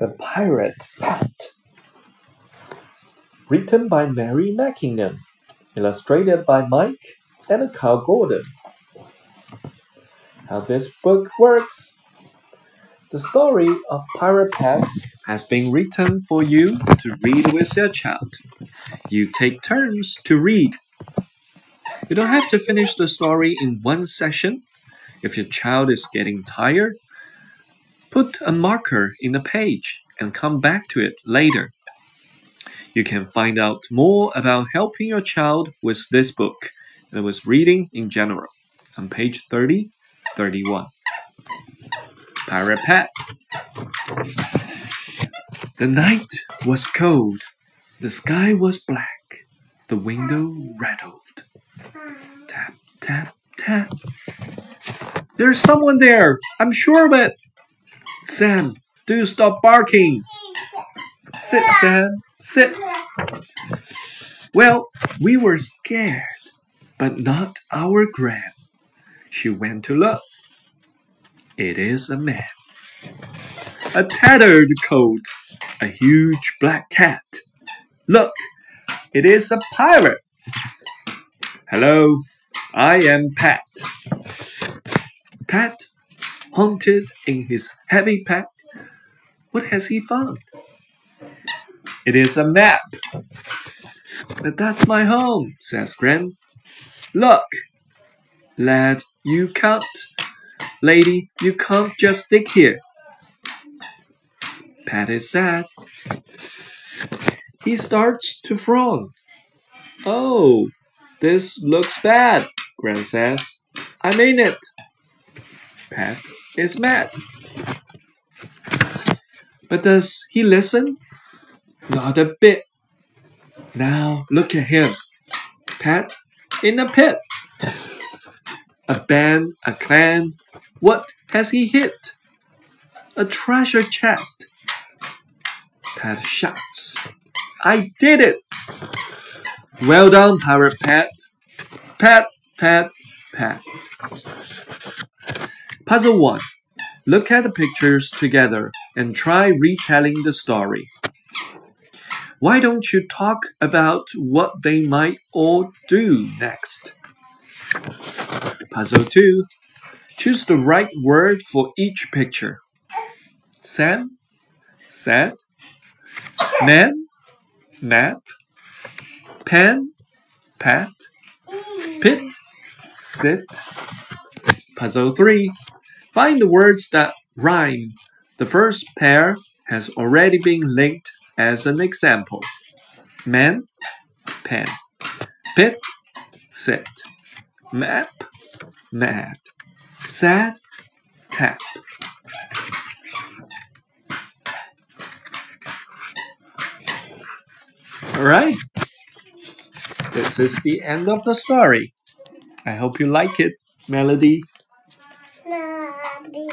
The Pirate Pat. Written by Mairi Mackinnon. Illustrated by Mike and Carl Gordon. How this book works. The story of Pirate Pat has been written for you to read with your child. You take turns to read. You don't have to finish the story in one session. If your child is getting tired, Put a marker in the page and come back to it later. You can find out more about helping your child with this book and with reading in general on page 30 31. Pirate Pat. The night was cold, the sky was black, the window rattled. Tap, tap, tap. There's someone there, I'm sure of it. Sam, do stop barking. Sit, Sam, sit. Well, we were scared, but not our gran. She went to look. It is a man. A tattered coat, a huge black cat. Look, it is a pirate. Hello, I am Pat. Pat haunted in his heavy pack. What has he found? It is a map. But that's my home, says Gran. Look, lad, you can't. Lady, you can't just stick here. Pat is sad. He starts to frown. Oh, this looks bad, Gran says. I mean it. Pat is mad. But does he listen? Not a bit. Now look at him. Pat in a pit. A band, a clan. What has he hit? A treasure chest. Pat shouts. I did it! Well done, Pirate Pat. Pat, Pat, Pat. Puzzle 1. Look at the pictures together and try retelling the story. Why don't you talk about what they might all do next? Puzzle 2. Choose the right word for each picture. Sam, sad, man, map, pen, pat, pit, sit. Puzzle 3. Find the words that rhyme. The first pair has already been linked as an example. Man, pen. Pit, sit. Map, mad. Sad, tap. Alright. This is the end of the story. I hope you like it, Melody. Mommy. 比